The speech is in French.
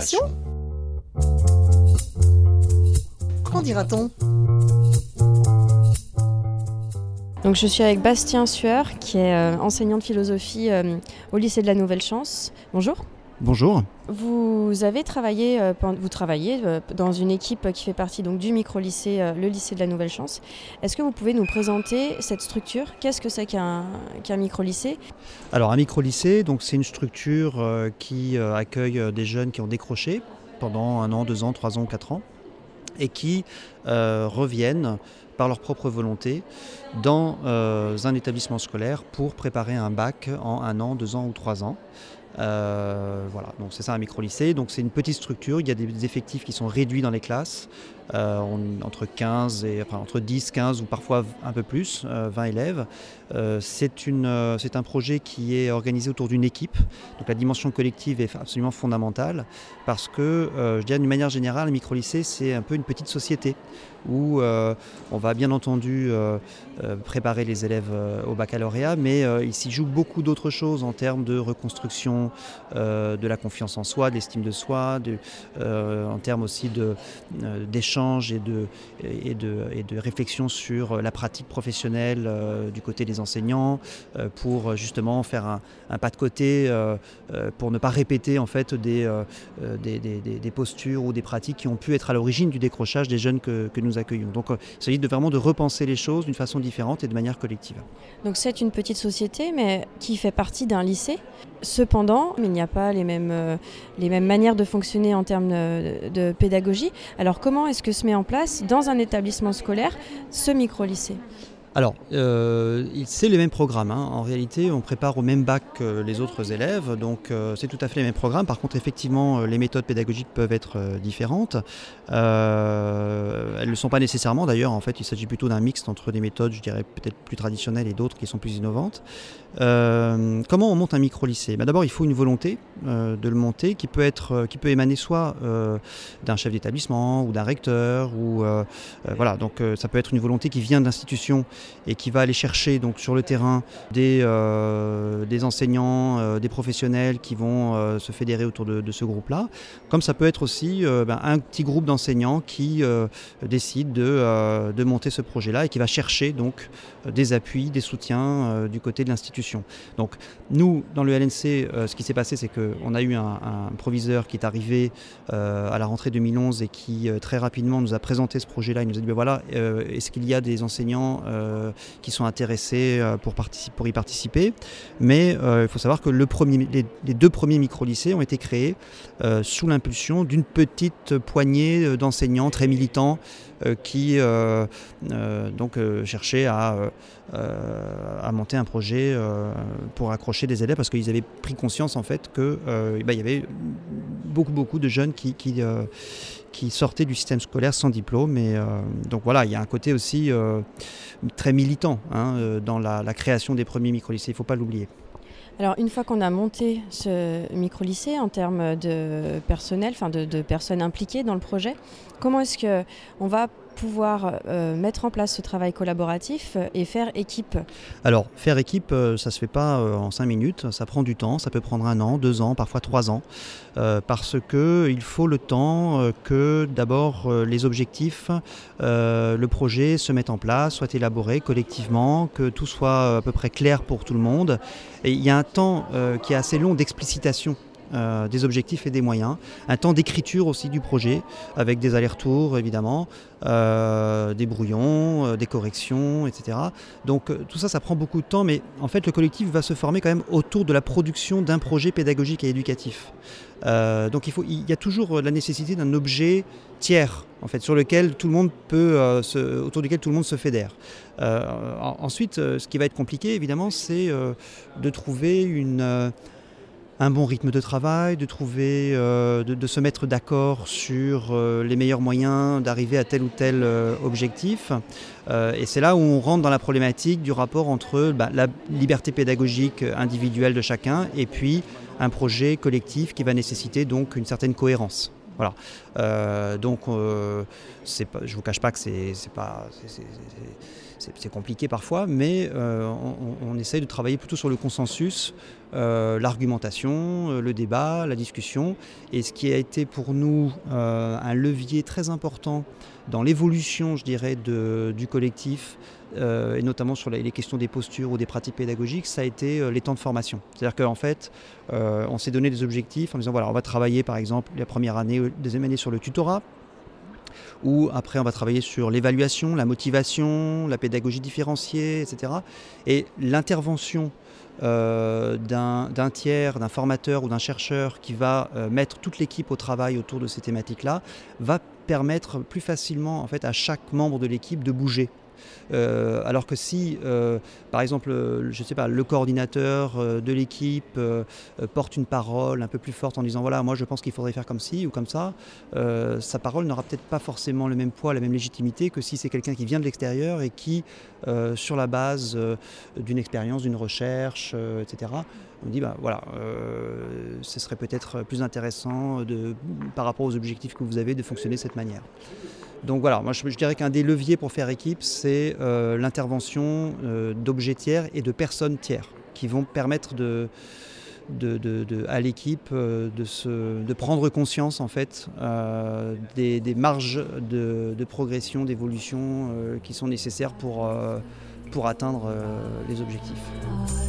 Présentation Qu'en dira-t-on? Donc je suis avec Bastien Sueur, qui est euh, enseignant de philosophie euh, au lycée de la Nouvelle Chance. Bonjour. Bonjour. Vous avez travaillé, euh, vous travaillez euh, dans une équipe qui fait partie donc du micro-lycée, euh, le lycée de la Nouvelle Chance. Est-ce que vous pouvez nous présenter cette structure? Qu'est-ce que c'est qu'un micro-lycée? Alors un micro-lycée, donc c'est une structure qui accueille des jeunes qui ont décroché pendant un an, deux ans, trois ans, quatre ans, et qui euh, reviennent par leur propre volonté dans euh, un établissement scolaire pour préparer un bac en un an, deux ans ou trois ans. Euh, voilà, donc c'est ça un micro-lycée. Donc c'est une petite structure, il y a des effectifs qui sont réduits dans les classes, euh, entre 15 et entre 10, 15 ou parfois un peu plus, euh, 20 élèves. Euh, c'est une, euh, c'est un projet qui est organisé autour d'une équipe. Donc la dimension collective est absolument fondamentale parce que, je d'une manière générale, un micro-lycée, c'est un peu une petite société où on va bien entendu préparer les élèves au baccalauréat, mais il s'y joue beaucoup d'autres choses en termes de reconstruction de la confiance en soi, de l'estime de soi, en termes aussi euh, et de, réflexion sur la pratique professionnelle euh, du côté des enseignants, euh, pour justement faire un, pas de côté, euh, euh, pour ne pas répéter en fait des, euh, euh, postures ou des pratiques qui ont pu être à l'origine du décrochage des jeunes que, nous accueillons. Donc euh, il s'agit vraiment de repenser les choses d'une façon différente et de manière collective. Donc c'est une petite société, mais qui fait partie d'un lycée. Cependant, il n'y a pas les mêmes, euh, les mêmes manières de fonctionner en termes de pédagogie. Alors comment est-ce que se met en place dans un établissement scolaire ce micro-lycée Alors, euh, c'est les mêmes programmes. hein. En réalité, on prépare au même bac que les autres élèves, donc euh, c'est tout à fait les mêmes programmes. Par contre, effectivement, euh, les méthodes pédagogiques peuvent être différentes. Elles ne le sont pas nécessairement d'ailleurs. En fait, il s'agit plutôt d'un mixte entre des méthodes, je dirais, peut-être plus traditionnelles et d'autres qui sont plus innovantes. Comment on monte un micro-lycée? Ben, D'abord, il faut une volonté de le monter qui peut, être, qui émaner soit d'un chef d'établissement ou d'un recteur. Ou, voilà, donc ça peut être une volonté qui vient d'institutions et qui va aller chercher donc, sur le terrain des, euh, des enseignants, euh, des professionnels qui vont euh, se fédérer autour de, ce groupe-là. Comme ça peut être aussi ben, un petit groupe d'enseignants qui décide de, de monter ce projet-là et qui va chercher donc des appuis, des soutiens du côté de l'institution. Donc nous, dans le LNC, ce qui s'est passé, c'est qu'on a eu un, un proviseur qui est arrivé à la rentrée 2011 et qui très rapidement nous a présenté ce projet-là. Il nous a dit, ben voilà, est-ce qu'il y a des enseignants qui sont intéressés euh, pour, pour y participer. Mais euh, il faut savoir que le premier, les, deux premiers micro-lycées ont été créés euh, sous l'impulsion d'une petite poignée euh, d'enseignants très militants euh, qui euh, euh, donc euh, cherchaient à, euh, euh, à monter un projet euh, pour accrocher des élèves parce qu'ils avaient pris conscience en fait euh, bah, y avait beaucoup beaucoup de jeunes qui, euh, qui sortaient du système scolaire sans diplôme et euh, donc voilà il y a un côté aussi euh, très militant hein, euh, dans la, création des premiers micro-lycées il ne faut pas l'oublier. Alors une fois qu'on a monté ce micro-lycée en termes de personnel, enfin de, de personnes impliquées dans le projet, comment est-ce que on va pouvoir euh, mettre en place ce travail collaboratif et faire équipe. Alors, faire équipe, euh, ça se fait pas euh, en cinq minutes, ça prend du temps, ça peut prendre un an, deux ans, parfois trois ans, euh, parce que il faut le temps euh, que d'abord euh, les objectifs, euh, le projet se mette en place, soit élaboré collectivement, que tout soit à peu près clair pour tout le monde. Et il y a un temps euh, qui est assez long d'explicitation euh, des objectifs et des moyens, un temps d'écriture aussi du projet, avec des allers-retours évidemment, euh, des brouillons, euh, des corrections, etc. Donc tout ça, ça prend beaucoup de temps, mais en fait le collectif va se former quand même autour de la production d'un projet pédagogique et éducatif. Donc il, faut, il y a toujours la nécessité d'un objet tiers, en fait, sur lequel tout le monde peut, autour duquel tout le monde se fédère. En- ensuite, ce qui va être compliqué, évidemment, c'est de trouver une, un bon rythme de travail, de trouver, euh, de, se mettre d'accord sur euh, les meilleurs moyens d'arriver à tel ou tel euh, objectif. Et c'est là où on rentre dans la problématique du rapport entre bah, la liberté pédagogique individuelle de chacun et puis un projet collectif qui va nécessiter donc une certaine cohérence. Voilà. Euh, donc, euh, je vous cache pas que c'est, compliqué parfois, mais on, essaye de travailler plutôt sur le consensus, l'argumentation, le débat, la discussion. Et ce qui a été pour nous un levier très important dans l'évolution, je dirais, du collectif, euh, et notamment sur les, questions des postures ou des pratiques pédagogiques, ça a été euh, les temps de formation. C'est-à-dire qu'en fait, euh, on s'est donné des objectifs en disant voilà, on va travailler par exemple la première année, deuxième année sur le tutorat, ou après on va travailler sur l'évaluation, la motivation, la pédagogie différenciée, etc. Et l'intervention d'un tiers, d'un formateur ou d'un chercheur qui va mettre toute l'équipe au travail autour de ces thématiques-là va permettre plus facilement en fait à chaque membre de l'équipe de bouger euh, alors que si, euh, par exemple, je sais pas, le coordinateur euh, de l'équipe porte une parole un peu plus forte en disant voilà, moi je pense qu'il faudrait faire comme ci ou comme ça, sa parole n'aura peut-être pas forcément le même poids, la même légitimité que si c'est quelqu'un qui vient de l'extérieur et qui, sur la base d'une expérience, d'une recherche, etc., on dit bah voilà, ce serait peut-être plus intéressant par rapport aux objectifs que vous avez de fonctionner de cette manière. Donc voilà, moi je, dirais qu'un des leviers pour faire équipe, c'est euh, l'intervention euh, d'objets tiers et de personnes tiers qui vont permettre à l'équipe euh, de, prendre conscience en fait des, marges de, progression, d'évolution qui sont nécessaires pour, pour atteindre les objectifs.